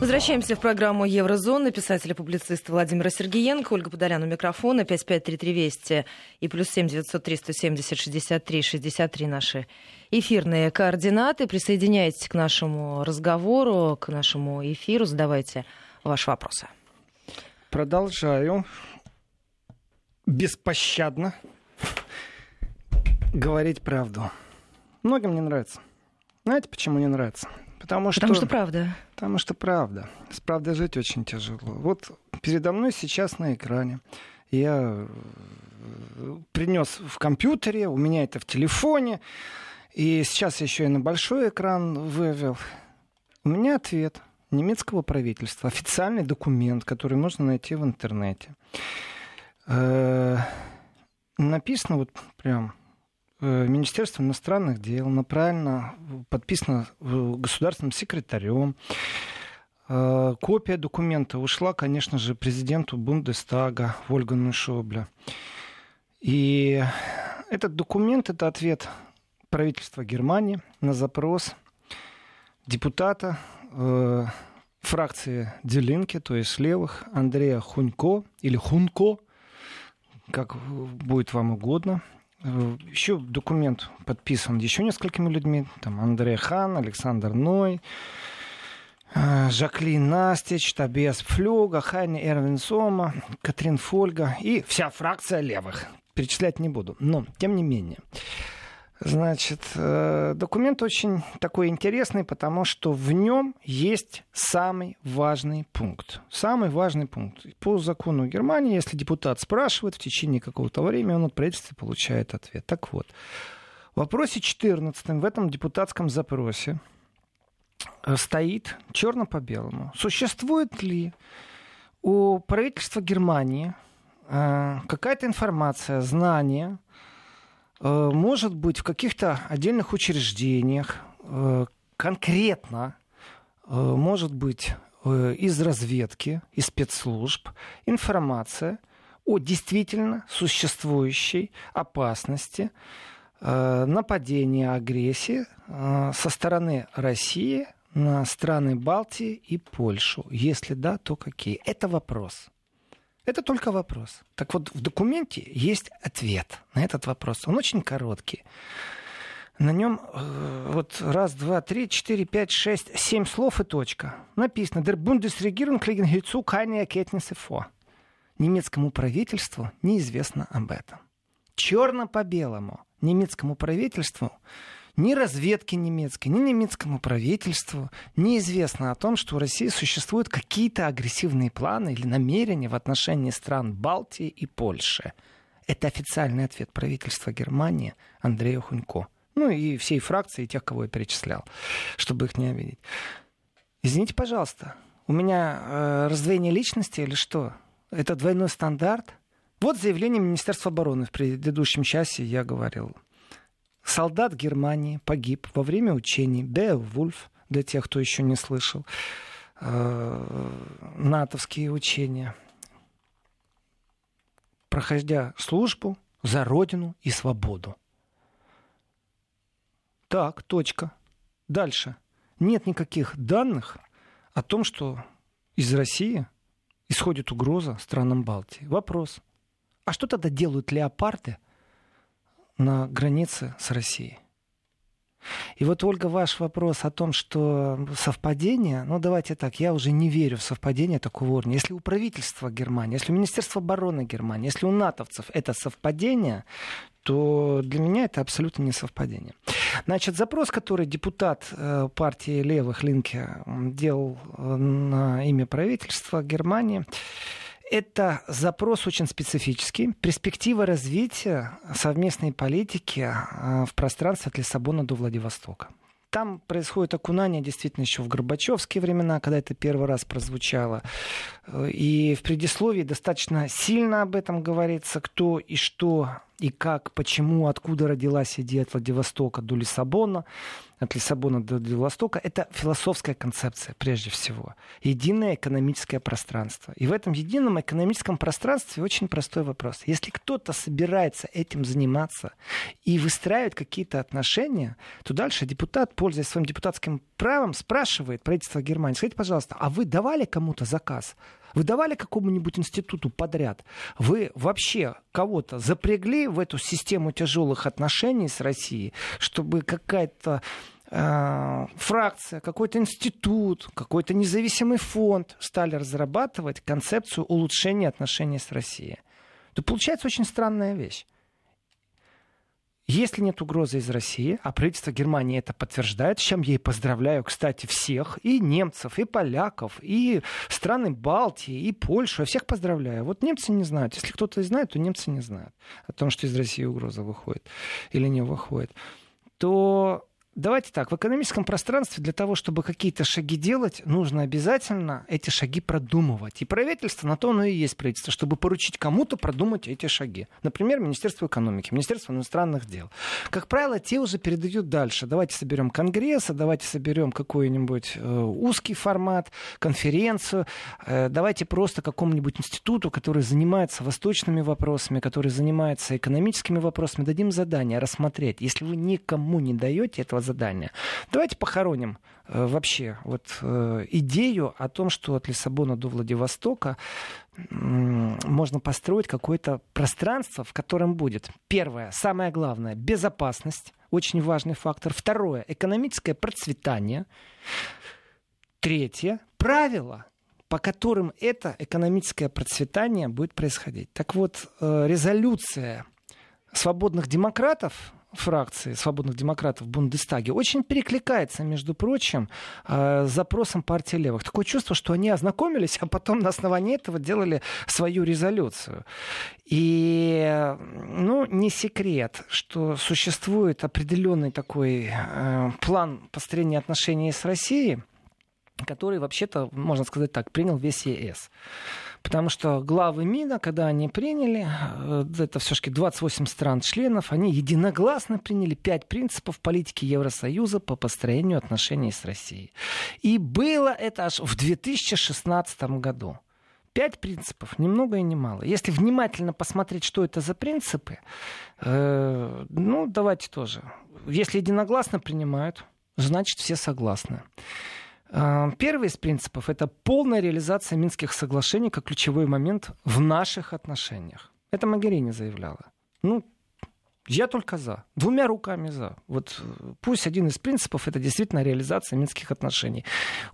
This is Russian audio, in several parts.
Возвращаемся в программу Еврозона. Писатель и публицист Владимир Сергеенко, Ольга Подолян у микрофона, 5533 Вести и плюс 7 903 170 63 63 наши эфирные координаты. Присоединяйтесь к нашему разговору, к нашему эфиру, задавайте ваши вопросы. Продолжаю беспощадно говорить правду. Многим не нравится. Знаете, почему не нравится? Потому что... Потому что правда. Потому что правда. С правдой жить очень тяжело. Вот передо мной сейчас на экране я э, принес в компьютере, у меня это в телефоне, и сейчас еще и на большой экран вывел. У меня ответ немецкого правительства, официальный документ, который можно найти в интернете. Э, написано вот прям Э, Министерство иностранных дел, направлено, подписано государственным секретарем. Э, копия документа ушла, конечно же, президенту Бундестага Вольгану Шобля. И этот документ — это ответ правительства Германии на запрос депутата э, фракции Делинки, то есть левых, Андрея Хунько или Хунко, как будет вам угодно, Э, еще документ подписан еще несколькими людьми. Там Андрей Хан, Александр Ной, э, Жаклин Настич, Табиас Флюга, Хайни Эрвин Сома, Катрин Фольга и вся фракция левых. Перечислять не буду. Но, тем не менее, Значит, э, документ очень такой интересный, потому что в нем есть самый важный пункт. Самый важный пункт. По закону Германии, если депутат спрашивает в течение какого-то времени, он от правительства получает ответ. Так вот, в вопросе 14 в этом депутатском запросе э, стоит черно по белому. Существует ли у правительства Германии э, какая-то информация, знание, может быть, в каких-то отдельных учреждениях э, конкретно, э, может быть, из разведки, из спецслужб информация о действительно существующей опасности нападения, агрессии со стороны России на страны Балтии и Польшу. Если да, то какие? Это вопрос. Это только вопрос. Так вот, в документе есть ответ на этот вопрос. Он очень короткий. На нем э, вот раз, два, три, четыре, пять, шесть, семь слов и точка. Написано «Der Bundesregierung liegen hierzu keine Erkenntnisse vor». Немецкому правительству неизвестно об этом. Черно по белому. Немецкому правительству ни разведке немецкой, ни немецкому правительству неизвестно о том, что у России существуют какие-то агрессивные планы или намерения в отношении стран Балтии и Польши. Это официальный ответ правительства Германии Андрею Хунько. Ну и всей фракции, и тех, кого я перечислял, чтобы их не обидеть. Извините, пожалуйста, у меня э, раздвоение личности или что? Это двойной стандарт? Вот заявление Министерства обороны в предыдущем часе я говорил солдат Германии погиб во время учений Беовульф, для тех, кто еще не слышал, э, натовские учения, проходя службу за родину и свободу. Так, точка. Дальше. Нет никаких данных о том, что из России исходит угроза странам Балтии. Вопрос. А что тогда делают леопарды на границе с Россией. И вот, Ольга, ваш вопрос о том, что совпадение, ну давайте так, я уже не верю в совпадение такого уровня. Если у правительства Германии, если у Министерства обороны Германии, если у натовцев это совпадение, то для меня это абсолютно не совпадение. Значит, запрос, который депутат э, партии левых Линке делал э, на имя правительства Германии, это запрос очень специфический. Перспектива развития совместной политики а, в пространстве от Лиссабона до Владивостока. Там происходит окунание действительно еще в Горбачевские времена, когда это первый раз прозвучало. И в предисловии достаточно сильно об этом говорится, кто и что и как, почему, откуда родилась идея от Владивостока до Лиссабона, от Лиссабона до Владивостока, это философская концепция прежде всего. Единое экономическое пространство. И в этом едином экономическом пространстве очень простой вопрос. Если кто-то собирается этим заниматься и выстраивать какие-то отношения, то дальше депутат, пользуясь своим депутатским правом, спрашивает правительство Германии, скажите, пожалуйста, а вы давали кому-то заказ? Вы давали какому-нибудь институту подряд? Вы вообще кого-то запрягли в эту систему тяжелых отношений с Россией, чтобы какая-то э, фракция, какой-то институт, какой-то независимый фонд стали разрабатывать концепцию улучшения отношений с Россией. То получается очень странная вещь. Если нет угрозы из России, а правительство Германии это подтверждает, с чем я и поздравляю, кстати, всех, и немцев, и поляков, и страны Балтии, и Польшу, я всех поздравляю. Вот немцы не знают. Если кто-то знает, то немцы не знают о том, что из России угроза выходит или не выходит. То Давайте так, в экономическом пространстве для того, чтобы какие-то шаги делать, нужно обязательно эти шаги продумывать. И правительство на то оно и есть правительство, чтобы поручить кому-то продумать эти шаги. Например, Министерство экономики, Министерство иностранных дел. Как правило, те уже передают дальше. Давайте соберем конгресс, давайте соберем какой-нибудь э, узкий формат, конференцию, э, давайте просто какому-нибудь институту, который занимается восточными вопросами, который занимается экономическими вопросами, дадим задание рассмотреть. Если вы никому не даете этого задания. Давайте похороним э, вообще вот э, идею о том, что от Лиссабона до Владивостока можно построить какое-то пространство, в котором будет, первое, самое главное, безопасность, очень важный фактор. Второе, экономическое процветание. Третье, правила, по которым это экономическое процветание будет происходить. Так вот, э, резолюция свободных демократов фракции свободных демократов в Бундестаге очень перекликается, между прочим, э, с запросом партии левых. Такое чувство, что они ознакомились, а потом на основании этого делали свою резолюцию. И, ну, не секрет, что существует определенный такой э, план построения отношений с Россией, который, вообще-то, можно сказать так, принял весь ЕС. Потому что главы МИДа, когда они приняли, э, это все-таки 28 стран-членов, они единогласно приняли пять принципов политики Евросоюза по построению отношений с Россией. И было это аж в 2016 году. Пять принципов, ни много и ни мало. Если внимательно посмотреть, что это за принципы, э, ну, давайте тоже. Если единогласно принимают, значит, все согласны. А, первый из принципов — это полная реализация Минских соглашений как ключевой момент в наших отношениях. Это Магерини заявляла. Ну, я только за. Двумя руками за. Вот э, пусть один из принципов это действительно реализация минских отношений.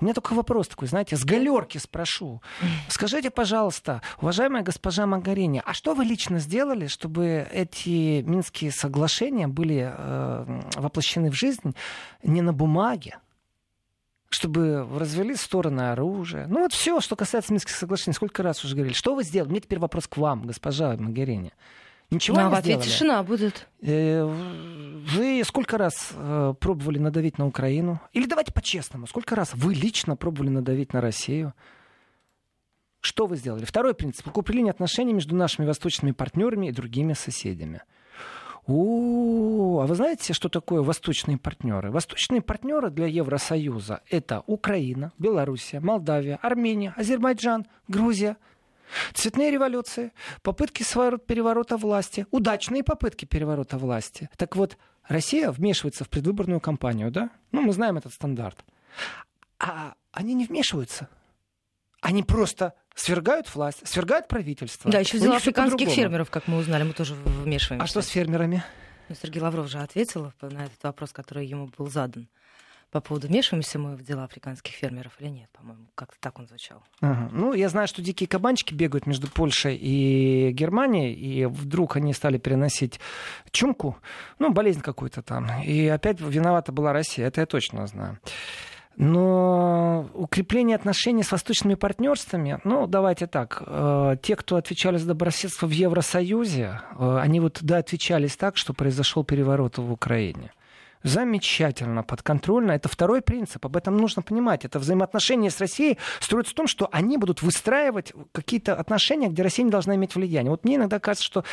У меня только вопрос такой, знаете, с галерки спрошу. Скажите, пожалуйста, уважаемая госпожа Магарини, а что вы лично сделали, чтобы эти минские соглашения были э, воплощены в жизнь не на бумаге, чтобы развели стороны оружия. Ну вот все, что касается Минских соглашений. Сколько раз уже говорили. Что вы сделали? Мне теперь вопрос к вам, госпожа Магерини. Ничего ну, а не в ответ сделали? тишина будет. Э, вы сколько раз э, пробовали надавить на Украину? Или давайте по-честному, сколько раз вы лично пробовали надавить на Россию? Что вы сделали? Второй принцип. Укрепление отношений между нашими восточными партнерами и другими соседями. О, а вы знаете, что такое восточные партнеры? Восточные партнеры для Евросоюза это Украина, Белоруссия, Молдавия, Армения, Азербайджан, Грузия. Цветные революции, попытки переворота власти, удачные попытки переворота власти. Так вот, Россия вмешивается в предвыборную кампанию, да? Ну, мы знаем этот стандарт. А они не вмешиваются. Они просто свергают власть, свергают правительство. Да, еще взял африканских фермеров, как мы узнали, мы тоже вмешиваемся. А что с фермерами? Ну, Сергей Лавров же ответил на этот вопрос, который ему был задан по поводу вмешиваемся мы в дела африканских фермеров или нет, по-моему, как-то так он звучал. Ага. Ну, я знаю, что дикие кабанчики бегают между Польшей и Германией, и вдруг они стали переносить чумку, ну, болезнь какую-то там, и опять виновата была Россия, это я точно знаю. Но укрепление отношений с восточными партнерствами, ну, давайте так, э, те, кто отвечали за добрососедство в Евросоюзе, э, они вот, да, отвечались так, что произошел переворот в Украине. замечательно, подконтрольно. Это второй принцип. Об этом нужно понимать. Это взаимоотношения с Россией строятся в том, что они будут выстраивать какие-то отношения, где Россия не должна иметь влияние. Вот мне иногда кажется, что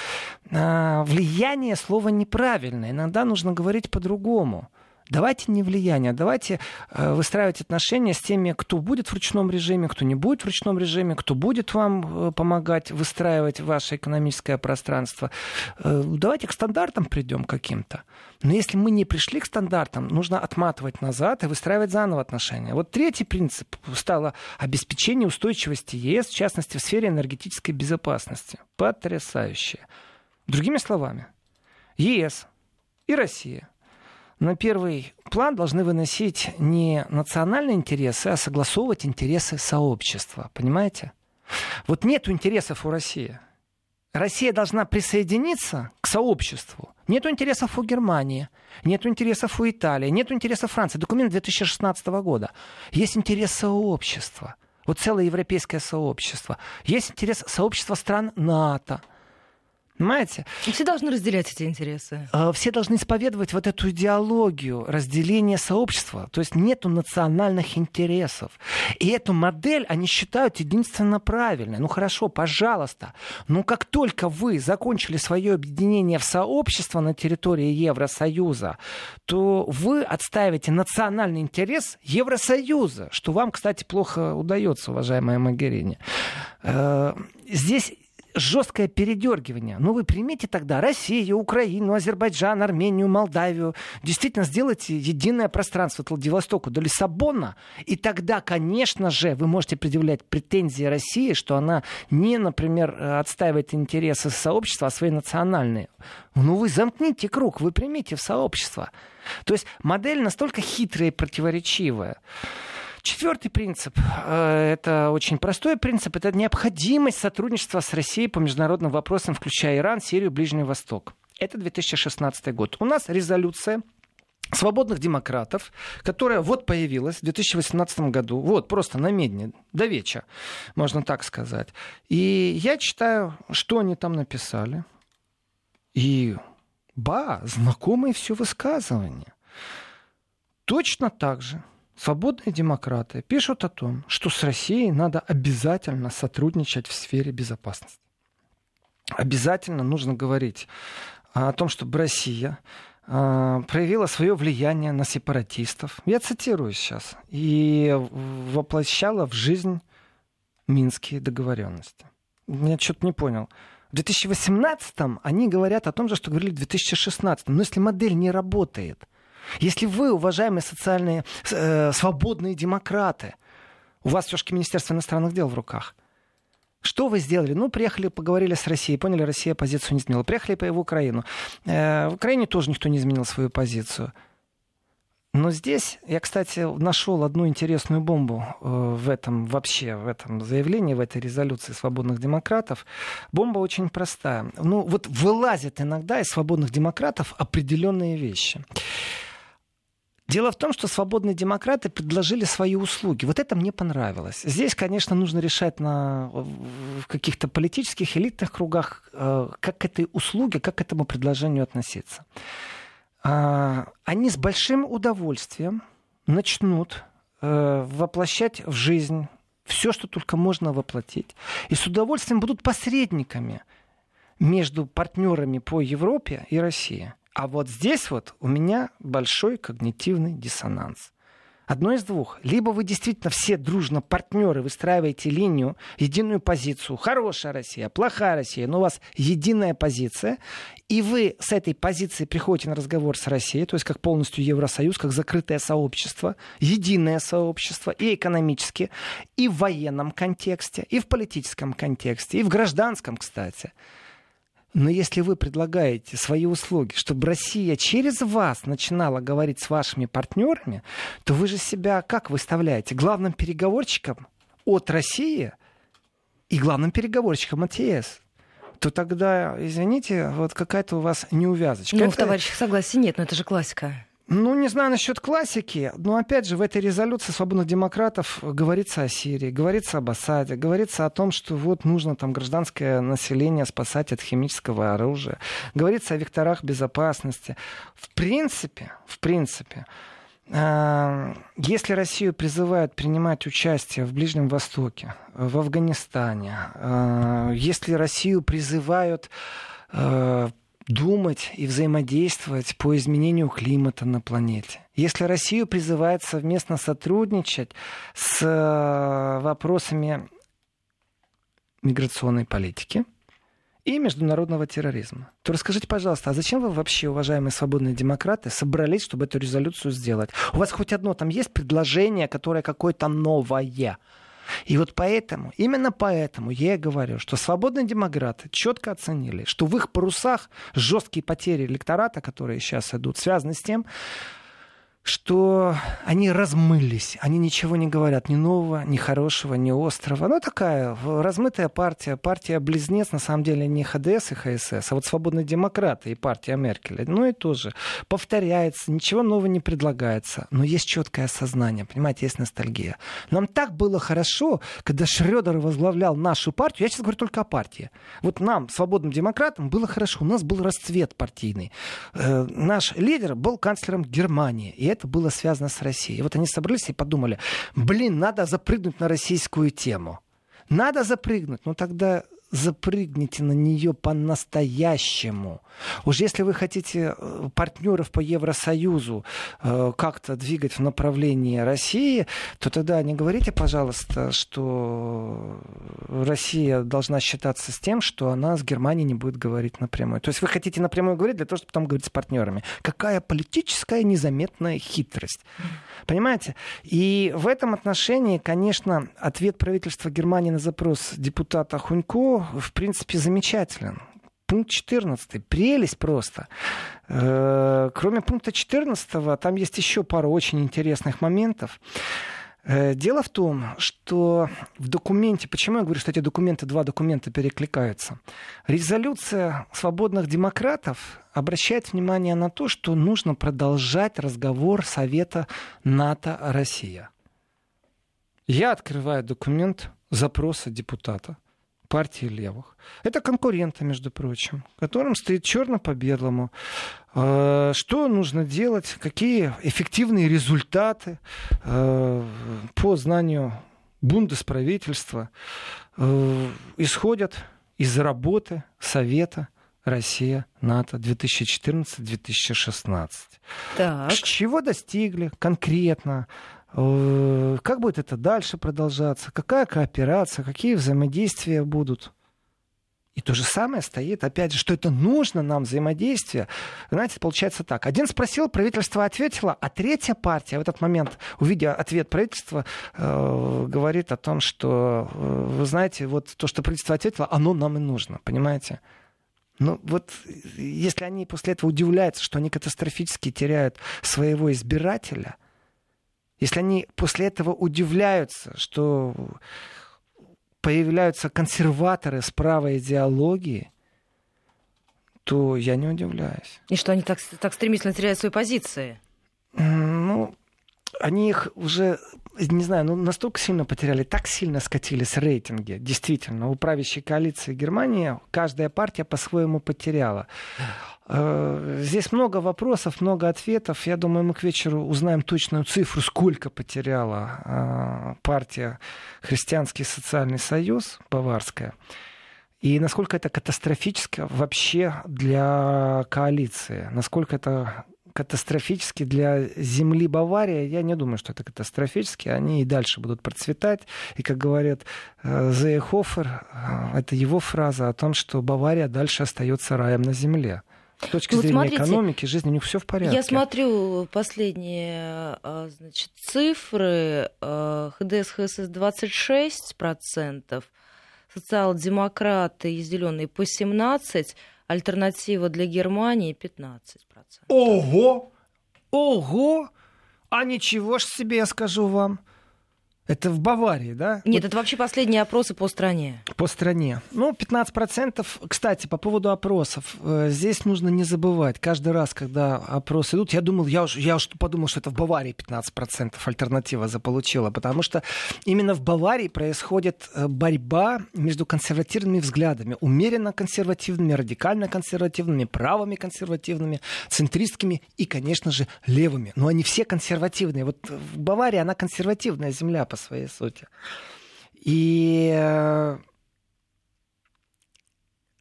э, влияние слово неправильное. Иногда нужно говорить по-другому. Давайте не влияние, давайте э, выстраивать отношения с теми, кто будет в ручном режиме, кто не будет в ручном режиме, кто будет вам э, помогать выстраивать ваше экономическое пространство. Э, давайте к стандартам придем каким-то. Но если мы не пришли к стандартам, нужно отматывать назад и выстраивать заново отношения. Вот третий принцип стало обеспечение устойчивости ЕС, в частности, в сфере энергетической безопасности. Потрясающе. Другими словами, ЕС и Россия на первый план должны выносить не национальные интересы, а согласовывать интересы сообщества. Понимаете? Вот нет интересов у России. Россия должна присоединиться к сообществу. Нет интересов у Германии, нет интересов у Италии, нет интересов Франции. Документ 2016 года. Есть интерес сообщества. Вот целое европейское сообщество. Есть интерес сообщества стран НАТО. Понимаете? И все должны разделять эти интересы. А, все должны исповедовать вот эту идеологию разделения сообщества. То есть нету национальных интересов. И эту модель они считают единственно правильной. Ну хорошо, пожалуйста. Но как только вы закончили свое объединение в сообщество на территории Евросоюза, то вы отстаиваете национальный интерес Евросоюза, что вам, кстати, плохо удается, уважаемая Магерини. Э, здесь жесткое передергивание. Ну, вы примите тогда Россию, Украину, Азербайджан, Армению, Молдавию. Действительно, сделайте единое пространство от Владивостока до Лиссабона. И тогда, конечно же, вы можете предъявлять претензии России, что она не, например, отстаивает интересы сообщества, а свои национальные. Ну, вы замкните круг, вы примите в сообщество. То есть модель настолько хитрая и противоречивая. Четвертый принцип, э, это очень простой принцип, это необходимость сотрудничества с Россией по международным вопросам, включая Иран, Сирию, Ближний Восток. Это 2016 год. У нас резолюция свободных демократов, которая вот появилась в 2018 году, вот просто на медне, до вечера, можно так сказать. И я читаю, что они там написали. И, ба, знакомые все высказывания. Точно так же свободные демократы пишут о том, что с Россией надо обязательно сотрудничать в сфере безопасности. Обязательно нужно говорить о том, чтобы Россия а, проявила свое влияние на сепаратистов. Я цитирую сейчас. И воплощала в жизнь минские договоренности. Я что-то не понял. В 2018 они говорят о том же, что говорили в 2016. Но если модель не работает – если вы, уважаемые социальные э, свободные демократы, у вас все-таки Министерство иностранных дел в руках, что вы сделали? Ну, приехали, поговорили с Россией, поняли, Россия позицию не изменила. Приехали по в Украину. Э, в Украине тоже никто не изменил свою позицию. Но здесь я, кстати, нашел одну интересную бомбу э, в этом вообще, в этом заявлении, в этой резолюции свободных демократов. Бомба очень простая. Ну, вот вылазят иногда из свободных демократов определенные вещи. Дело в том, что свободные демократы предложили свои услуги. Вот это мне понравилось. Здесь, конечно, нужно решать на, каких-то политических элитных кругах, э, как к этой услуге, как к этому предложению относиться. А, они с большим удовольствием начнут э, воплощать в жизнь все, что только можно воплотить. И с удовольствием будут посредниками между партнерами по Европе и России. А вот здесь вот у меня большой когнитивный диссонанс. Одно из двух. Либо вы действительно все дружно партнеры выстраиваете линию, единую позицию. Хорошая Россия, плохая Россия, но у вас единая позиция. И вы с этой позиции приходите на разговор с Россией, то есть как полностью Евросоюз, как закрытое сообщество, единое сообщество и экономически, и в военном контексте, и в политическом контексте, и в гражданском, кстати. Но если вы предлагаете свои услуги, чтобы Россия через вас начинала говорить с вашими партнерами, то вы же себя как выставляете? Главным переговорщиком от России и главным переговорщиком от ЕС то тогда, извините, вот какая-то у вас неувязочка. Ну, это... в товарищах согласия нет, но это же классика. Ну, не знаю насчет классики, но опять же в этой резолюции свободных демократов говорится о Сирии, говорится об Асаде, говорится о том, что вот нужно там гражданское население спасать от химического оружия, говорится о векторах безопасности. В принципе, в принципе, э, если Россию призывают принимать участие в Ближнем Востоке, в Афганистане, э, если Россию призывают э, думать и взаимодействовать по изменению климата на планете. Если Россию призывает совместно сотрудничать с э, вопросами миграционной политики и международного терроризма, то расскажите, пожалуйста, а зачем вы вообще, уважаемые свободные демократы, собрались, чтобы эту резолюцию сделать? У вас хоть одно там есть предложение, которое какое-то новое? И вот поэтому, именно поэтому я и говорю, что свободные демократы четко оценили, что в их парусах жесткие потери электората, которые сейчас идут, связаны с тем, что они размылись, они ничего не говорят, ни нового, ни хорошего, ни острого. Ну, такая размытая партия, партия-близнец, на самом деле, не ХДС и ХСС, а вот свободные демократы и партия Меркеля. Ну и тоже повторяется, ничего нового не предлагается, но есть четкое осознание, понимаете, есть ностальгия. Нам так было хорошо, когда Шредер возглавлял нашу партию, я сейчас говорю только о партии. Вот нам, свободным демократам, было хорошо, у нас был расцвет партийный. Э, наш лидер был канцлером Германии, и это было связано с Россией. И вот они собрались и подумали, блин, надо запрыгнуть на российскую тему. Надо запрыгнуть. Ну тогда запрыгните на нее по-настоящему. Уж если вы хотите э, партнеров по Евросоюзу э, как-то двигать в направлении России, то тогда не говорите, пожалуйста, что Россия должна считаться с тем, что она с Германией не будет говорить напрямую. То есть вы хотите напрямую говорить для того, чтобы потом говорить с партнерами. Какая политическая незаметная хитрость. Понимаете? И в этом отношении, конечно, ответ правительства Германии на запрос депутата Хунько, в принципе, замечателен. Пункт 14. Прелесть просто. Э, кроме пункта 14, там есть еще пару очень интересных моментов. Э, дело в том, что в документе, почему я говорю, что эти документы, два документа перекликаются, резолюция свободных демократов обращает внимание на то, что нужно продолжать разговор Совета НАТО-Россия. Я открываю документ запроса депутата – партии левых. Это конкуренты, между прочим, которым стоит черно по белому. Э, что нужно делать, какие эффективные результаты э, по знанию бундесправительства э, исходят из работы Совета Россия, НАТО 2014-2016. Так. Чего достигли конкретно? Э, как будет это дальше продолжаться? Какая кооперация? Какие взаимодействия будут? И то же самое стоит, опять же, что это нужно нам взаимодействие. Знаете, получается так. Один спросил, правительство ответило, а третья партия в этот момент, увидя ответ правительства, э, говорит о том, что, э, вы знаете, вот то, что правительство ответило, оно нам и нужно, понимаете? Ну вот если они после этого удивляются, что они катастрофически теряют своего избирателя – если они после этого удивляются, что появляются консерваторы с правой идеологией, то я не удивляюсь. И что они так, так стремительно теряют свои позиции? Ну, они их уже, не знаю, ну, настолько сильно потеряли, так сильно скатились рейтинги. Действительно, у правящей коалиции Германии каждая партия по-своему потеряла. Э, здесь много вопросов, много ответов. Я думаю, мы к вечеру узнаем точную цифру, сколько потеряла э, партия Христианский социальный союз Баварская. И насколько это катастрофически вообще для коалиции, насколько это катастрофически для земли Бавария. Я не думаю, что это катастрофически. Они и дальше будут процветать. И, как говорят э, Зейхофер, это его фраза о том, что Бавария дальше остается раем на земле. С точки ну, зрения смотрите, экономики, жизни, у них все в порядке. Я смотрю последние а, значит, цифры. А, ХДС, ХСС 26%, социал-демократы и зеленые по 17%, альтернатива для Германии 15%. Ого! Ого! А ничего ж себе, я скажу вам. Это в Баварии, да? Нет, вот... это вообще последние опросы по стране. По стране. Ну, 15%. Кстати, по поводу опросов. Э, здесь нужно не забывать. Каждый раз, когда опросы идут, я думал, я уж, я уж подумал, что это в Баварии 15% альтернатива заполучила. Потому что именно в Баварии происходит э, борьба между консервативными взглядами. Умеренно консервативными, радикально консервативными, правыми консервативными, центристскими и, конечно же, левыми. Но они все консервативные. Вот в Баварии она консервативная земля, по своей сути. И э,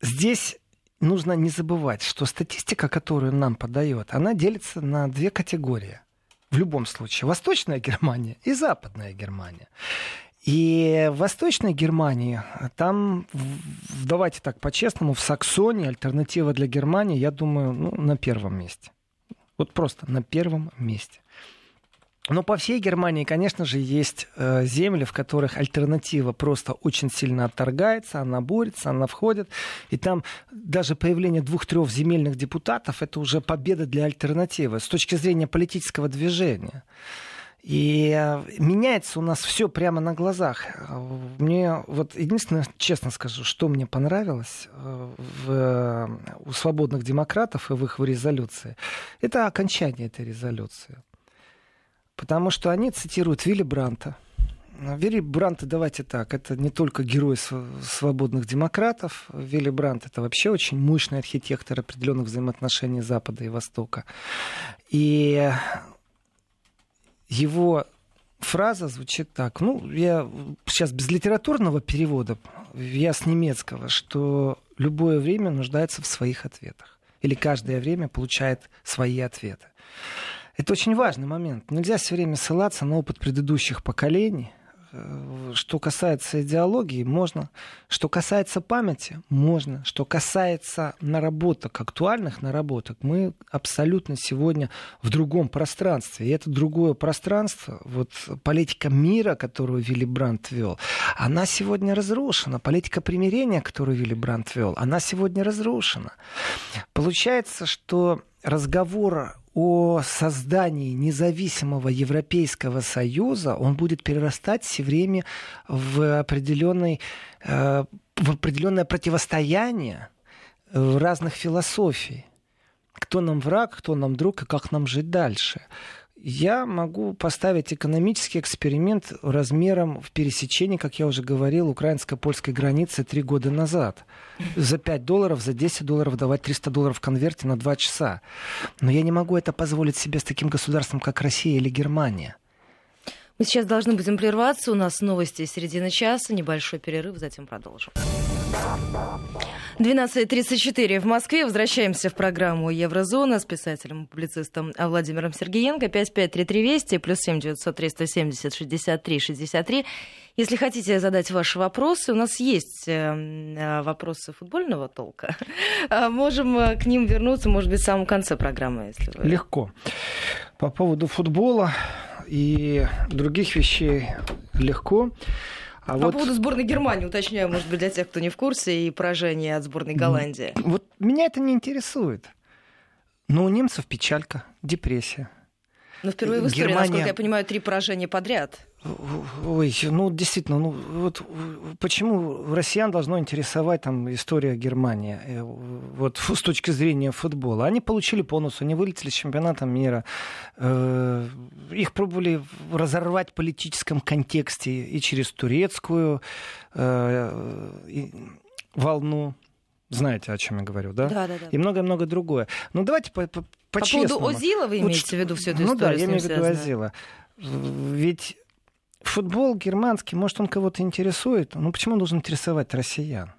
здесь нужно не забывать, что статистика, которую нам подает, она делится на две категории. В любом случае, Восточная Германия и Западная Германия. И в Восточной Германии, там, давайте так по-честному, в Саксонии альтернатива для Германии, я думаю, ну, на первом месте. Вот просто на первом месте. Но по всей Германии, конечно же, есть э, земли, в которых альтернатива просто очень сильно отторгается, она борется, она входит. И там даже появление двух-трех земельных депутатов это уже победа для альтернативы с точки зрения политического движения. И э, меняется у нас все прямо на глазах. Мне вот единственное, честно скажу, что мне понравилось э, в, у свободных демократов и в их резолюции, это окончание этой резолюции. Потому что они цитируют Вилли Бранта. Вилли Брант, давайте так, это не только герой свободных демократов. Вилли Брант это вообще очень мощный архитектор определенных взаимоотношений Запада и Востока. И его фраза звучит так. Ну, я сейчас без литературного перевода, я с немецкого, что любое время нуждается в своих ответах. Или каждое время получает свои ответы. Это очень важный момент. Нельзя все время ссылаться на опыт предыдущих поколений. Э, что касается идеологии, можно. Что касается памяти, можно. Что касается наработок, актуальных наработок, мы абсолютно сегодня в другом пространстве. И это другое пространство, вот политика мира, которую Вилли Брандт вел, она сегодня разрушена. Политика примирения, которую Вилли Брандт вел, она сегодня разрушена. Получается, что разговор о создании независимого Европейского Союза, он будет перерастать все время в, определенный, э, в определенное противостояние разных философий. Кто нам враг, кто нам друг и как нам жить дальше я могу поставить экономический эксперимент размером в пересечении, как я уже говорил, украинско-польской границы три года назад. За 5 долларов, за 10 долларов давать 300 долларов в конверте на 2 часа. Но я не могу это позволить себе с таким государством, как Россия или Германия. Мы сейчас должны будем прерваться. У нас новости середины часа, небольшой перерыв, затем продолжим. 12.34 в Москве. Возвращаемся в программу «Еврозона» с писателем публицистом Владимиром Сергеенко. 553320 плюс 7 903 170 63 63. Если хотите задать ваши вопросы, у нас есть э, э, вопросы футбольного толка. А можем э, к ним вернуться, может быть, в самом конце программы. Если вы... Легко. По поводу футбола и других вещей легко. А По вот... поводу сборной Германии, уточняю, может быть, для тех, кто не в курсе, и поражение от сборной Голландии. Вот меня это не интересует. Но у немцев печалька, депрессия. Но впервые в истории, Германия... насколько я понимаю, три поражения подряд. Ой, ну действительно, ну вот почему россиян должно интересовать там история Германии, э, вот с точки зрения футбола. Они получили бонус, они вылетели с чемпионата мира, э, их пробовали разорвать в политическом контексте и через турецкую э, волну, знаете, о чем я говорю, да? Да, да, да. И многое-многое другое. Ну, давайте по, по, по, по поводу Озила вы имеете вот, в виду всю эту ну, историю? Ну да, я имею в виду Озила. Ведь футбол германский, может, он кого-то интересует, но почему он должен интересовать россиян?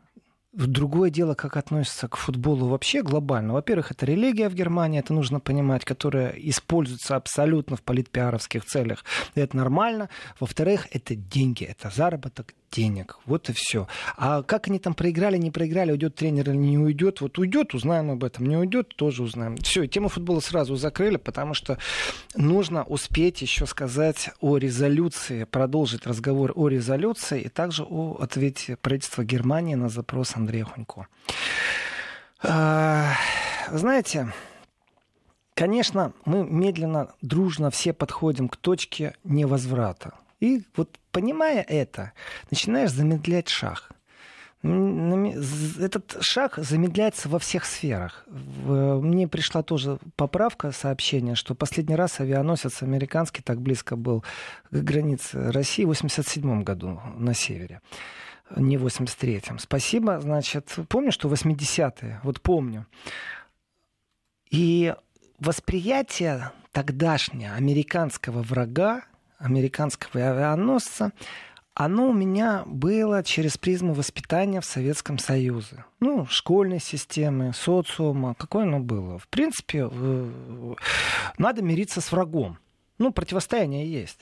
Другое дело, как относится к футболу вообще глобально. Во-первых, это религия в Германии, это нужно понимать, которая используется абсолютно в политпиаровских целях. И это нормально. Во-вторых, это деньги, это заработок денег. Вот и все. А как они там проиграли, не проиграли, уйдет тренер или не уйдет, вот уйдет, узнаем об этом, не уйдет, тоже узнаем. Все, тему футбола сразу закрыли, потому что нужно успеть еще сказать о резолюции, продолжить разговор о резолюции и также о ответе правительства Германии на запрос Андрея Хунько. А, знаете, Конечно, мы медленно, дружно все подходим к точке невозврата И вот понимая это, начинаешь замедлять шаг этот шаг замедляется во всех сферах. Мне пришла тоже поправка, сообщение, что последний раз авианосец американский так близко был к границе России в 87 году на севере не в 83-м. Спасибо, значит, помню, что 80-е, вот помню. И восприятие тогдашнее американского врага, американского авианосца, оно у меня было через призму воспитания в Советском Союзе. Ну, школьной системы, социума, какое оно было. В принципе, надо мириться с врагом. Ну, противостояние есть.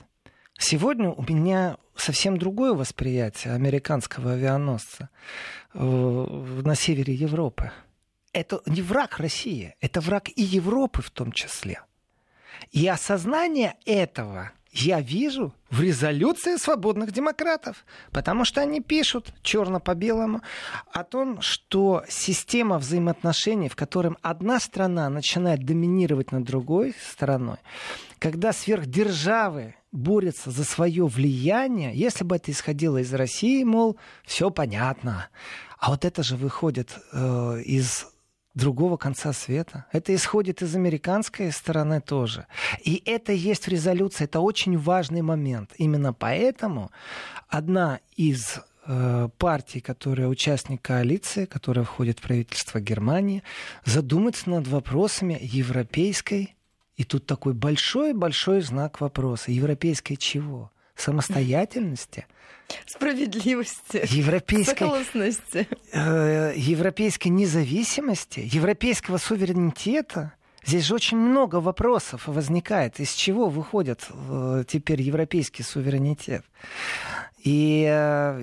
Сегодня у меня совсем другое восприятие американского авианосца э, на севере Европы. Это не враг России, это враг и Европы в том числе. И осознание этого я вижу в резолюции свободных демократов, потому что они пишут черно по белому о том, что система взаимоотношений, в котором одна страна начинает доминировать над другой страной, когда сверхдержавы борются за свое влияние, если бы это исходило из России, мол, все понятно. А вот это же выходит э, из другого конца света. Это исходит из американской стороны тоже. И это есть в резолюции. Это очень важный момент. Именно поэтому одна из э, партий, которая участник коалиции, которая входит в правительство Германии, задумается над вопросами европейской, и тут такой большой-большой знак вопроса, европейской чего? Самостоятельности – Справедливости. Европейской, э, европейской независимости, европейского суверенитета. Здесь же очень много вопросов возникает. Из чего выходит э, теперь европейский суверенитет? И э,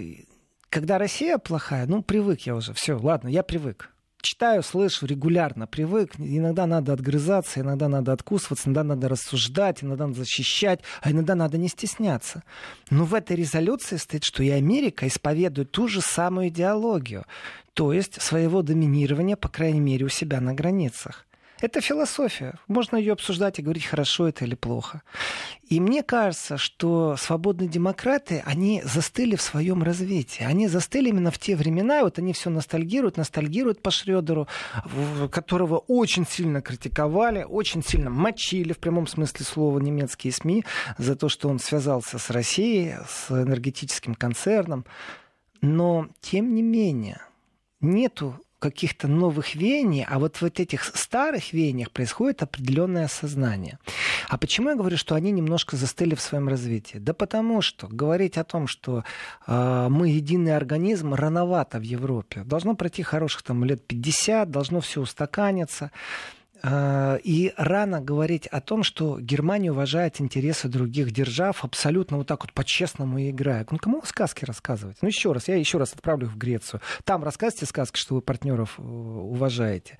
когда Россия плохая, ну, привык я уже. Все, ладно, я привык читаю, слышу регулярно, привык. Иногда надо отгрызаться, иногда надо откусываться, иногда надо рассуждать, иногда надо защищать, а иногда надо не стесняться. Но в этой резолюции стоит, что и Америка исповедует ту же самую идеологию, то есть своего доминирования, по крайней мере, у себя на границах. Это философия. Можно ее обсуждать и говорить, хорошо это или плохо. И мне кажется, что свободные демократы, они застыли в своем развитии. Они застыли именно в те времена, вот они все ностальгируют, ностальгируют по Шредеру, которого очень сильно критиковали, очень сильно мочили, в прямом смысле слова, немецкие СМИ за то, что он связался с Россией, с энергетическим концерном. Но, тем не менее, нету каких-то новых веяний, а вот в вот этих старых веяниях происходит определенное осознание. А почему я говорю, что они немножко застыли в своем развитии? Да потому что говорить о том, что э, мы единый организм, рановато в Европе. Должно пройти хороших там лет 50, должно все устаканиться. А, и рано говорить о том, что Германия уважает интересы других держав, абсолютно вот так вот по-честному играя. Ну, кому сказки рассказывать? Ну, еще раз, я еще раз отправлю в Грецию. Там рассказывайте сказки, что вы партнеров э, уважаете.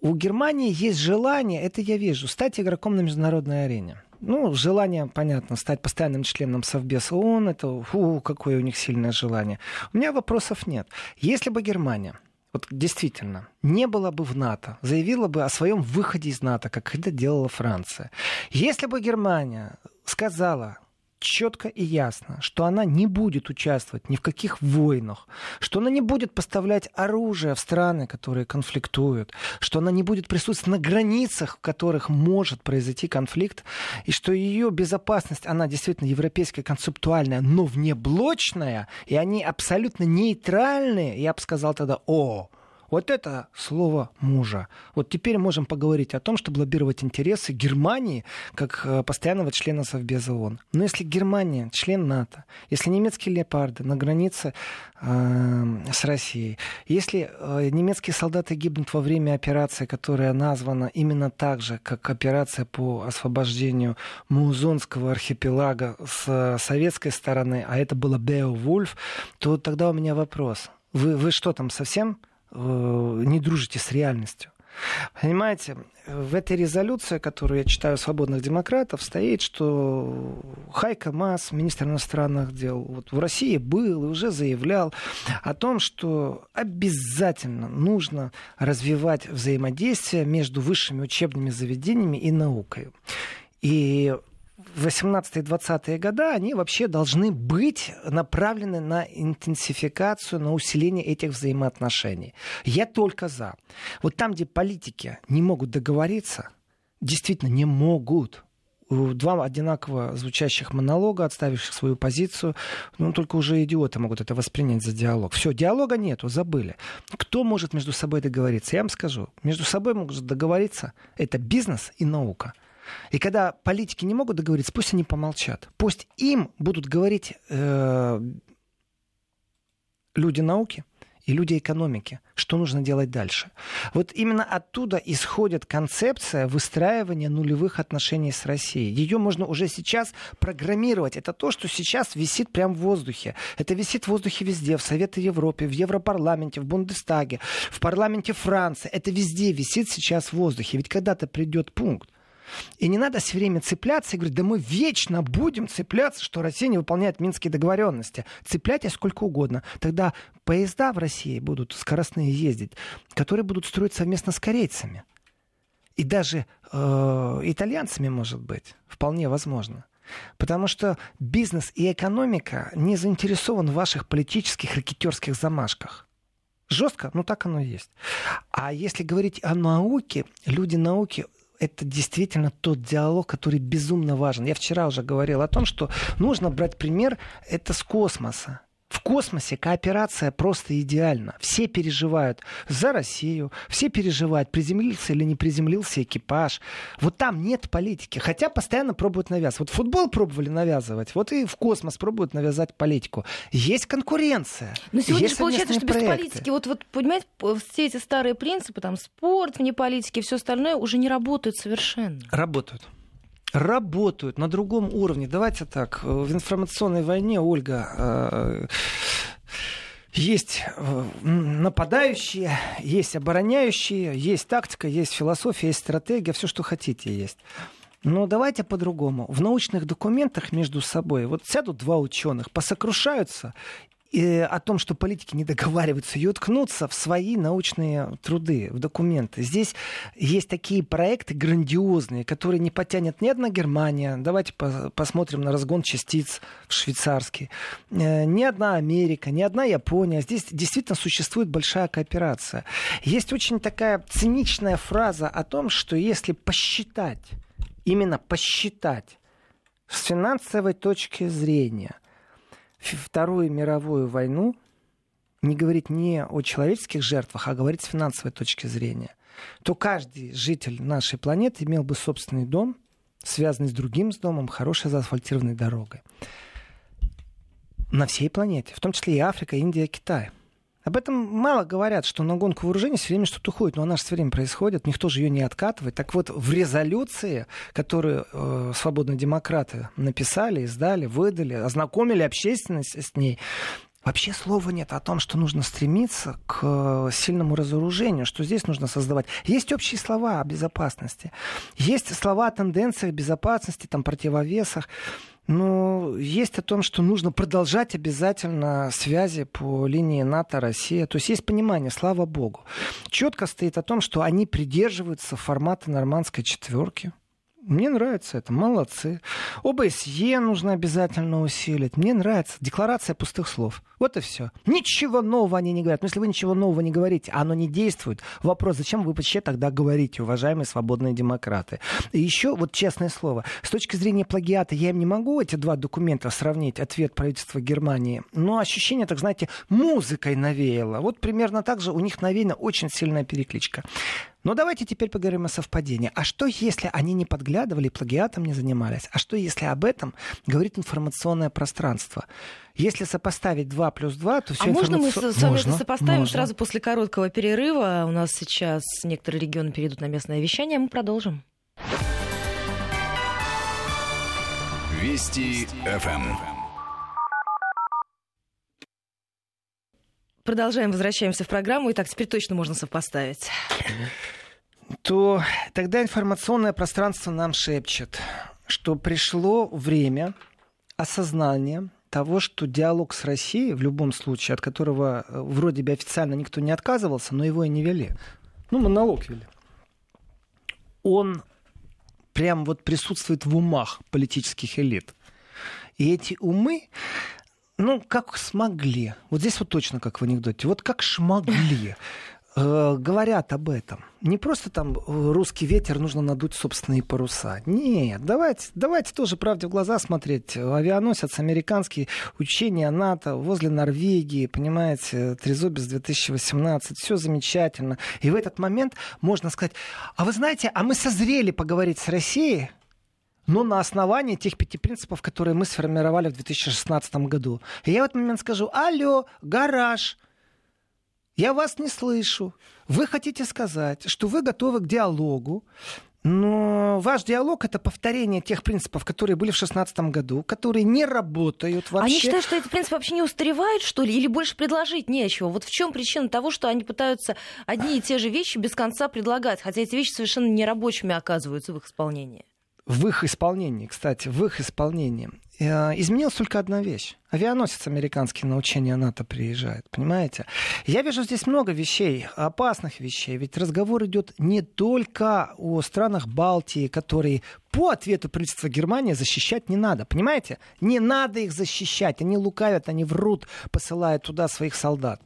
У Германии есть желание, это я вижу, стать игроком на международной арене. Ну, желание, понятно, стать постоянным членом Совбеса ООН, это фу, какое у них сильное желание. У меня вопросов нет. Если бы Германия вот действительно, не было бы в НАТО, заявила бы о своем выходе из НАТО, как это делала Франция. Если бы Германия сказала, четко и ясно, что она не будет участвовать ни в каких войнах, что она не будет поставлять оружие в страны, которые конфликтуют, что она не будет присутствовать на границах, в которых может произойти конфликт, и что ее безопасность, она действительно европейская, концептуальная, но внеблочная, и они абсолютно нейтральные, я бы сказал тогда, о, вот это слово мужа. Вот теперь можем поговорить о том, чтобы лоббировать интересы Германии как э, постоянного члена Совбеза ООН. Но если Германия член НАТО, если немецкие леопарды на границе э, с Россией, если э, немецкие солдаты гибнут во время операции, которая названа именно так же, как операция по освобождению Музонского архипелага с э, советской стороны, а это было Беовульф, то тогда у меня вопрос. Вы, вы что там совсем не дружите с реальностью. Понимаете, в этой резолюции, которую я читаю свободных демократов, стоит, что Хайка Мас, министр иностранных дел, вот в России был и уже заявлял о том, что обязательно нужно развивать взаимодействие между высшими учебными заведениями и наукой. И 18-20-е годы, они вообще должны быть направлены на интенсификацию, на усиление этих взаимоотношений. Я только за. Вот там, где политики не могут договориться, действительно не могут, два одинаково звучащих монолога, отставивших свою позицию, ну, только уже идиоты могут это воспринять за диалог. Все, диалога нету, забыли. Кто может между собой договориться? Я вам скажу, между собой могут договориться это бизнес и наука. И когда политики не могут договориться, пусть они помолчат. Пусть им будут говорить э, люди науки, и люди экономики. Что нужно делать дальше? Вот именно оттуда исходит концепция выстраивания нулевых отношений с Россией. Ее можно уже сейчас программировать. Это то, что сейчас висит прямо в воздухе. Это висит в воздухе везде. В Совете Европы, в Европарламенте, в Бундестаге, в парламенте Франции. Это везде висит сейчас в воздухе. Ведь когда-то придет пункт, и не надо все время цепляться и говорить, да мы вечно будем цепляться, что Россия не выполняет минские договоренности. Цепляйтесь сколько угодно. Тогда поезда в России будут скоростные ездить, которые будут строить совместно с корейцами. И даже э, итальянцами, может быть. Вполне возможно. Потому что бизнес и экономика не заинтересованы в ваших политических ракетерских замашках. Жестко, ну так оно и есть. А если говорить о науке, люди науки это действительно тот диалог, который безумно важен. Я вчера уже говорил о том, что нужно брать пример это с космоса. В космосе кооперация просто идеальна. Все переживают за Россию, все переживают, приземлился или не приземлился экипаж. Вот там нет политики, хотя постоянно пробуют навязывать. Вот футбол пробовали навязывать, вот и в космос пробуют навязать политику. Есть конкуренция. Но сегодня есть же получается, что проекты. без политики, вот, вот понимаете, все эти старые принципы, там спорт вне политики, все остальное уже не работают совершенно. Работают работают на другом уровне. Давайте так, в информационной войне, Ольга, э, есть э, нападающие, есть обороняющие, есть тактика, есть философия, есть стратегия, все, что хотите, есть. Но давайте по-другому. В научных документах между собой вот сядут два ученых, посокрушаются о том, что политики не договариваются и уткнуться в свои научные труды, в документы. Здесь есть такие проекты грандиозные, которые не потянет ни одна Германия. Давайте по посмотрим на разгон частиц в швейцарский. Э, ни одна Америка, ни одна Япония. Здесь действительно существует большая кооперация. Есть очень такая циничная фраза о том, что если посчитать, именно посчитать с финансовой точки зрения – Вторую мировую войну, не говорить не о человеческих жертвах, а говорить с финансовой точки зрения, то каждый житель нашей планеты имел бы собственный дом, связанный с другим с домом, хорошей заасфальтированной дорогой. На всей планете, в том числе и Африка, Индия, Китай – об этом мало говорят, что на гонку вооружений все время что-то уходит, но она же все время происходит, никто же ее не откатывает. Так вот, в резолюции, которую э, свободные демократы написали, издали, выдали, ознакомили общественность с ней, Вообще слова нет о том, что нужно стремиться к сильному разоружению, что здесь нужно создавать. Есть общие слова о безопасности, есть слова о тенденциях безопасности, там, противовесах. Ну, есть о том, что нужно продолжать обязательно связи по линии НАТО-Россия. То есть есть понимание, слава богу. Четко стоит о том, что они придерживаются формата нормандской четверки. Мне нравится это, молодцы. ОБСЕ нужно обязательно усилить. Мне нравится. Декларация пустых слов. Вот и все. Ничего нового они не говорят. Но если вы ничего нового не говорите, оно не действует. Вопрос, зачем вы вообще тогда говорите, уважаемые свободные демократы? И еще, вот честное слово, с точки зрения плагиата, я им не могу эти два документа сравнить, ответ правительства Германии, но ощущение, так знаете, музыкой навеяло. Вот примерно так же у них навеяна очень сильная перекличка. Но давайте теперь поговорим о совпадении. А что, если они не подглядывали, плагиатом не занимались? А что, если об этом говорит информационное пространство? Если сопоставить 2 плюс 2, то все А можно мы с вами можно, это сопоставим можно. сразу после короткого перерыва? У нас сейчас некоторые регионы перейдут на местное вещание, мы продолжим. Вести ФМ. Продолжаем, возвращаемся в программу. Итак, теперь точно можно сопоставить. То тогда информационное пространство нам шепчет, что пришло время осознания того, что диалог с Россией, в любом случае, от которого э, вроде бы официально никто не отказывался, но его и не вели. Ну, монолог вели. Он прям вот присутствует в умах политических элит. И эти умы, ну, как смогли. Вот здесь вот точно как в анекдоте. Вот как смогли э, говорят об этом. Не просто там э, русский ветер нужно надуть собственные паруса. Нет, давайте, давайте тоже правде в глаза смотреть. Авианосец американский, учения НАТО возле Норвегии, понимаете, Трезубец 2018, все замечательно. И в этот момент можно сказать, а вы знаете, а мы созрели поговорить с Россией, но на основании тех пяти принципов, которые мы сформировали в 2016 году. И я в этот момент скажу, алло, гараж, я вас не слышу. Вы хотите сказать, что вы готовы к диалогу, но ваш диалог это повторение тех принципов, которые были в 2016 году, которые не работают вообще. Они считают, что эти принципы вообще не устаревают, что ли, или больше предложить нечего? Вот в чем причина того, что они пытаются одни и те же вещи без конца предлагать, хотя эти вещи совершенно нерабочими оказываются в их исполнении? В их исполнении, кстати, в их исполнении. Э, изменилась только одна вещь. Авианосец американский на учение НАТО приезжает, понимаете? Я вижу здесь много вещей, опасных вещей. Ведь разговор идет не только о странах Балтии, которые по ответу правительства Германии защищать не надо. Понимаете? Не надо их защищать. Они лукавят, они врут, посылая туда своих солдат,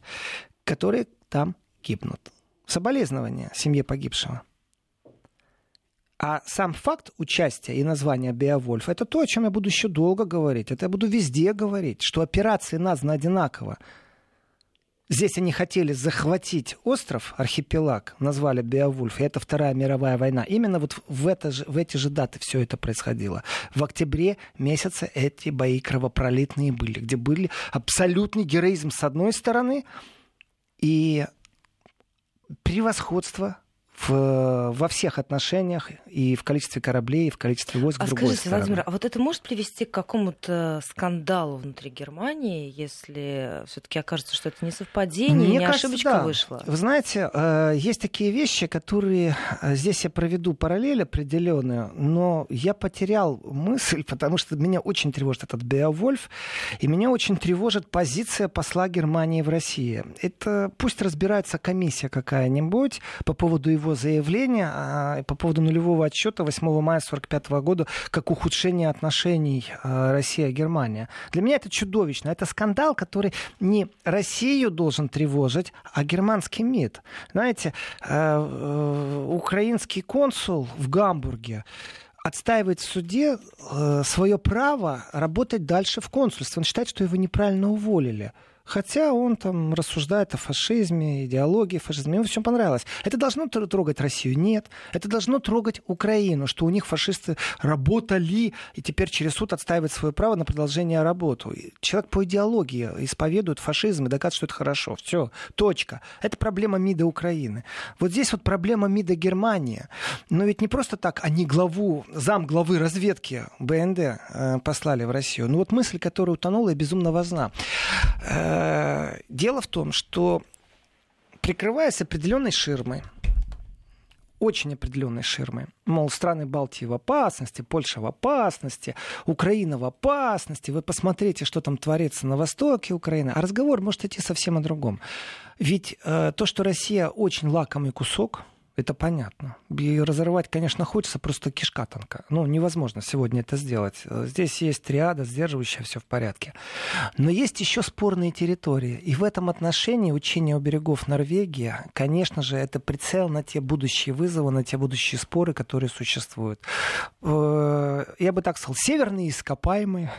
которые там гибнут. Соболезнования семье погибшего. А сам факт участия и названия Беовульф, это то, о чем я буду еще долго говорить. Это я буду везде говорить, что операции названы одинаково. Здесь они хотели захватить остров, архипелаг, назвали Беовульф, и это Вторая мировая война. Именно вот в, это же, в эти же даты все это происходило. В октябре месяце эти бои кровопролитные были, где были абсолютный героизм с одной стороны и превосходство в, во всех отношениях, и в количестве кораблей, и в количестве войск а другой скажите, стороны. Владимир, а вот это может привести к какому-то скандалу внутри Германии, если все-таки окажется, что это не совпадение, Мне не кажется, ошибочка да. вышла? Вы знаете, э, есть такие вещи, которые э, здесь я проведу параллель определенную, но я потерял мысль, потому что меня очень тревожит этот Беовольф, и меня очень тревожит позиция посла Германии в России. Это пусть разбирается комиссия какая-нибудь по поводу его заявления а, по поводу нулевого отчета 8 мая 1945 года как ухудшение отношений а, Россия-Германия. Для меня это чудовищно. Это скандал, который не Россию должен тревожить, а германский МИД. Знаете, а, э, украинский консул в Гамбурге отстаивает в суде э, свое право работать дальше в консульстве. Он считает, что его неправильно уволили. Хотя он там рассуждает о фашизме, идеологии фашизма. Ему все понравилось. Это должно трогать Россию? Нет. Это должно трогать Украину, что у них фашисты работали и теперь через суд отстаивают свое право на продолжение работы. Человек по идеологии исповедует фашизм и доказывает, что это хорошо. Все. Точка. Это проблема МИДа Украины. Вот здесь вот проблема МИДа Германии. Но ведь не просто так они главу, зам главы разведки БНД э, послали в Россию. Ну вот мысль, которая утонула и безумно важна. Э, дело в том, что прикрываясь определенной ширмой, очень определенной ширмой. Мол, страны Балтии в опасности, Польша в опасности, Украина в опасности. Вы посмотрите, что там творится на востоке Украины. А разговор может идти совсем о другом. Ведь э, то, что Россия очень лакомый кусок, это понятно. Ее разорвать, конечно, хочется, просто кишка тонка. Ну, невозможно сегодня это сделать. Здесь есть триада, сдерживающая, все в порядке. Но есть еще спорные территории. И в этом отношении учение у берегов Норвегии, конечно же, это прицел на те будущие вызовы, на те будущие споры, которые существуют. Э, я бы так сказал, северные ископаемые,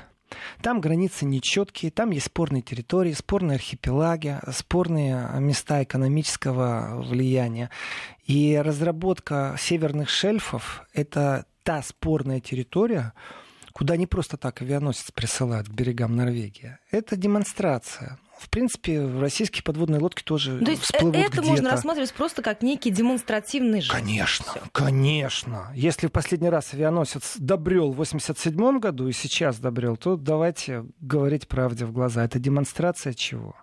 там границы нечеткие, там есть спорные территории, спорные архипелаги, спорные места экономического влияния. И разработка северных шельфов — это та спорная территория, куда не просто так авианосец присылают к берегам Норвегии. Это демонстрация в принципе, российские подводные лодки тоже То есть всплывут это где-то. можно рассматривать просто как некий демонстративный жест. Конечно, Всё. конечно. Если в последний раз авианосец добрел в 87 году и сейчас добрел, то давайте говорить правде в глаза. Это демонстрация чего?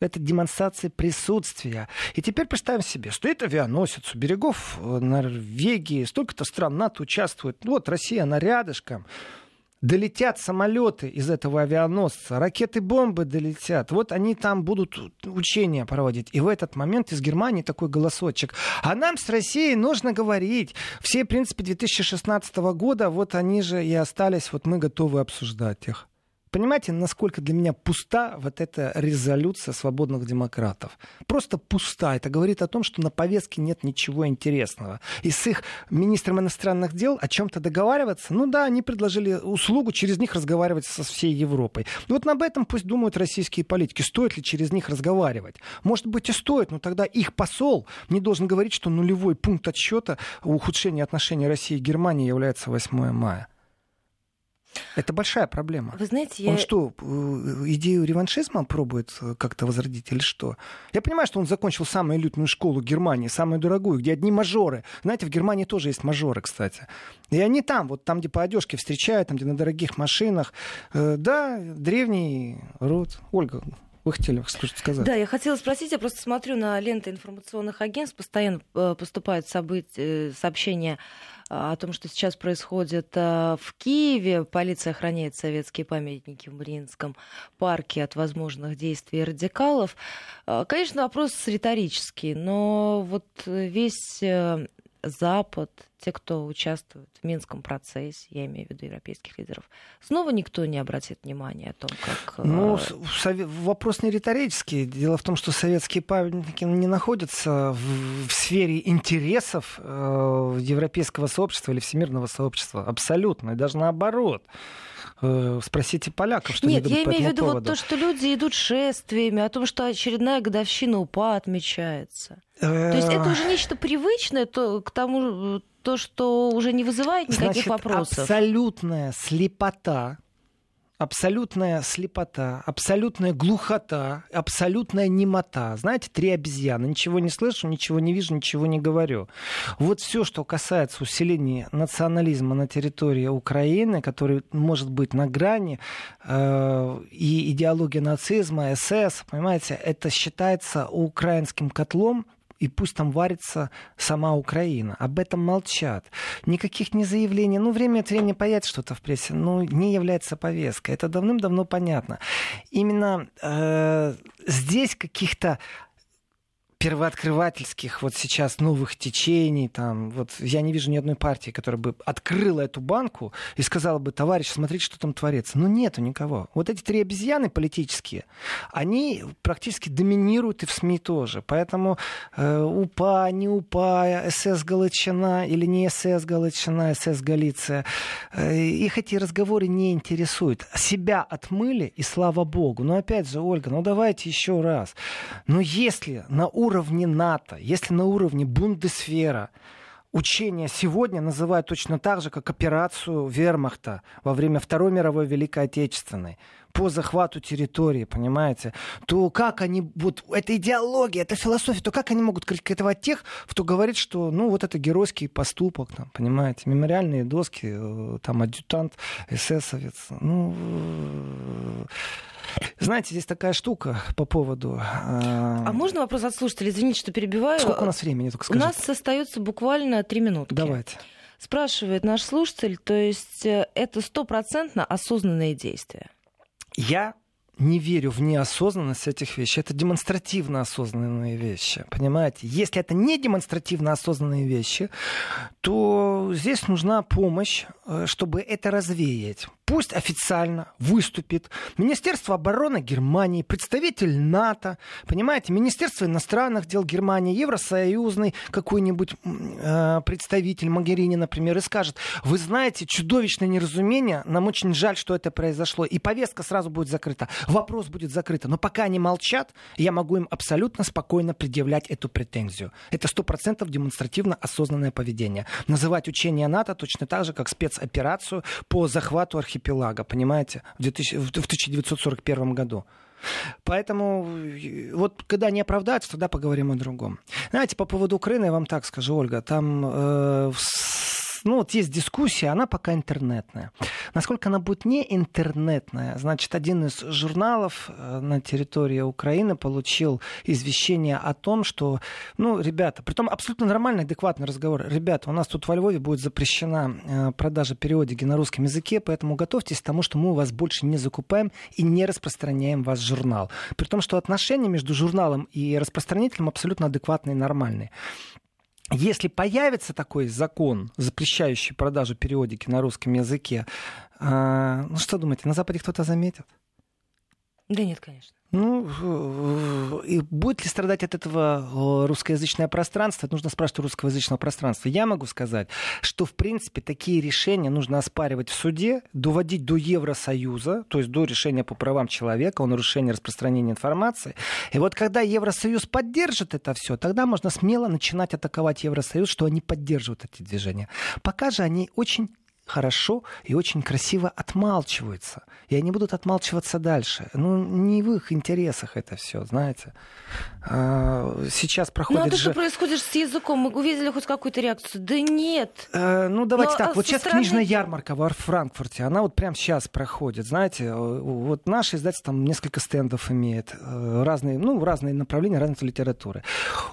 Это демонстрация присутствия. И теперь представим себе, стоит авианосец у берегов э, Норвегии, столько-то стран НАТО участвует. Вот Россия, она рядышком. Долетят самолеты из этого авианосца, ракеты-бомбы долетят. Вот они там будут учения проводить. И в этот момент из Германии такой голосочек. А нам с Россией нужно говорить. Все, в принципе, 2016 года, вот они же и остались, вот мы готовы обсуждать их. Понимаете, насколько для меня пуста вот эта резолюция свободных демократов? Просто пуста. Это говорит о том, что на повестке нет ничего интересного. И с их министром иностранных дел о чем-то договариваться, ну да, они предложили услугу через них разговаривать со всей Европой. Вот об этом пусть думают российские политики. Стоит ли через них разговаривать? Может быть и стоит, но тогда их посол не должен говорить, что нулевой пункт отсчета ухудшения отношений России и Германии является 8 мая. Это большая проблема. Вы знаете, я... Он что, э, идею реваншизма пробует э, как-то возродить или что? Я понимаю, что он закончил самую элитную школу Германии, самую дорогую, где одни мажоры. Знаете, в Германии тоже есть мажоры, кстати. И они там, вот там, где по одежке встречают, там, где на дорогих машинах. Э, да, древний род. Ольга, вы хотели сказать? Да, я хотела спросить, я просто смотрю на ленты информационных агентств, постоянно поступают события, сообщения о том, что сейчас происходит э, в Киеве. Полиция охраняет советские памятники в Мариинском парке от возможных действий радикалов. Э, конечно, вопрос риторический, но вот весь э, Запад, те, кто участвует в Минском процессе, я имею в виду европейских лидеров, снова никто не обратит внимания о том, как... Ну, вопрос не риторический. Дело в том, что советские памятники не находятся в, в сфере интересов э, европейского сообщества или всемирного сообщества. Абсолютно. И даже наоборот. Э, спросите поляков, что Нет, я имею в виду вот то, что люди идут шествиями, о том, что очередная годовщина УПА отмечается. То есть это уже нечто привычное то, к тому, то, что уже не вызывает никаких Значит, вопросов. Абсолютная слепота абсолютная слепота, абсолютная глухота, абсолютная немота. Знаете, три обезьяны. Ничего не слышу, ничего не вижу, ничего не говорю. Вот все, что касается усиления национализма на территории Украины, который может быть на грани, э, и идеология нацизма, СС, понимаете, это считается украинским котлом, и пусть там варится сама Украина. Об этом молчат. Никаких не заявлений. Ну, время от времени появится что-то в прессе, но не является повесткой. Это давным-давно понятно. Именно э, здесь каких-то первооткрывательских вот сейчас новых течений, там, вот я не вижу ни одной партии, которая бы открыла эту банку и сказала бы, товарищ, смотрите, что там творится. Но нету никого. Вот эти три обезьяны политические, они практически доминируют и в СМИ тоже. Поэтому э, УПА, не УПА, СС Галичина или не СС Галичина, СС Галиция, э, их эти разговоры не интересуют. Себя отмыли, и слава богу. Но опять же, Ольга, ну давайте еще раз. Но если на уровне уровне НАТО, если на уровне Бундесфера учения сегодня называют точно так же, как операцию Вермахта во время Второй мировой Великой Отечественной по захвату территории, понимаете, то как они, вот это идеология, это философия, то как они могут критиковать тех, кто говорит, что, ну, вот это геройский поступок, там, понимаете, мемориальные доски, э, там, адъютант, эсэсовец, ну, знаете, здесь такая штука по поводу... Э... А можно вопрос от слушателей? Извините, что перебиваю. Сколько у нас времени, только скажите. У нас остается буквально три минутки. Давайте. Спрашивает наш слушатель, то есть э, это стопроцентно осознанные действия? Я не верю в неосознанность этих вещей. Это демонстративно осознанные вещи. Понимаете? Если это не демонстративно осознанные вещи, то здесь нужна помощь, э, чтобы это развеять пусть официально выступит Министерство обороны Германии, представитель НАТО, понимаете, Министерство иностранных дел Германии, Евросоюзный какой-нибудь э, представитель Магерини, например, и скажет, вы знаете, чудовищное неразумение, нам очень жаль, что это произошло, и повестка сразу будет закрыта, вопрос будет закрыт, но пока они молчат, я могу им абсолютно спокойно предъявлять эту претензию. Это сто процентов демонстративно осознанное поведение. Называть учение НАТО точно так же, как спецоперацию по захвату архипелага архипелага, понимаете, в, 2000, в 1941 году. Поэтому вот когда не оправдаются, тогда поговорим о другом. Знаете, по поводу Украины я вам так скажу, Ольга, там э, ну, вот есть дискуссия, она пока интернетная. Насколько она будет не интернетная, значит, один из журналов э, на территории Украины получил извещение о том, что, ну, ребята, при том абсолютно нормальный, адекватный разговор. Ребята, у нас тут во Львове будет запрещена э, продажа периодики на русском языке, поэтому готовьтесь к тому, что мы у вас больше не закупаем и не распространяем ваш журнал. При том, что отношения между журналом и распространителем абсолютно адекватные и нормальные. Если появится такой закон, запрещающий продажу периодики на русском языке, э, ну что думаете, на Западе кто-то заметит? Да нет, конечно. Ну, и будет ли страдать от этого русскоязычное пространство? Это нужно спрашивать у русскоязычного пространства. Я могу сказать, что, в принципе, такие решения нужно оспаривать в суде, доводить до Евросоюза, то есть до решения по правам человека о нарушении распространения информации. И вот когда Евросоюз поддержит это все, тогда можно смело начинать атаковать Евросоюз, что они поддерживают эти движения. Пока же они очень хорошо и очень красиво отмалчиваются. И они будут отмалчиваться дальше. Ну, не в их интересах это все, знаете. А, сейчас проходит Ну, а то, же... что происходит с языком? Мы увидели хоть какую-то реакцию? Да нет. Э, ну, давайте Но, так. а, Вот сейчас стороны- книжная ярмарка во Франкфурте, она вот прямо сейчас проходит. Знаете, э, вот наше издательство там несколько стендов имеет. э, Разные, ну, разные направления, разные литературы.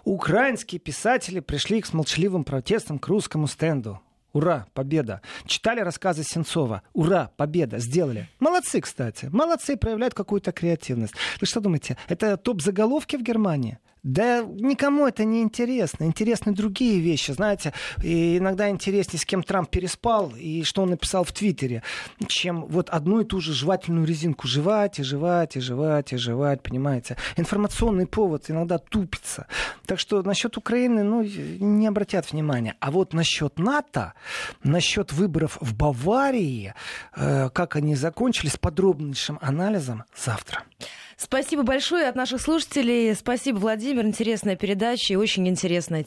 Украинские писатели пришли с молчаливым протестом к русскому стенду. Ура, победа. Читали рассказы Сенцова. Ура, победа, сделали. Молодцы, кстати. Молодцы, проявляют какую-то креативность. Вы что думаете, это топ-заголовки в Германии? Да никому это не интересно. Интересны другие вещи. Знаете, и иногда интереснее, с кем Трамп переспал и что он написал в Твиттере, чем вот одну и ту же жевательную резинку жевать и жевать и жевать и жевать, понимаете? Информационный повод иногда тупится. Так что насчет Украины, ну, не обратят внимания. А вот насчет НАТО, насчет выборов в Баварии, э, как они закончились, подробнейшим анализом завтра. Спасибо большое от наших слушателей. Спасибо, Владимир. Интересная передача и очень интересная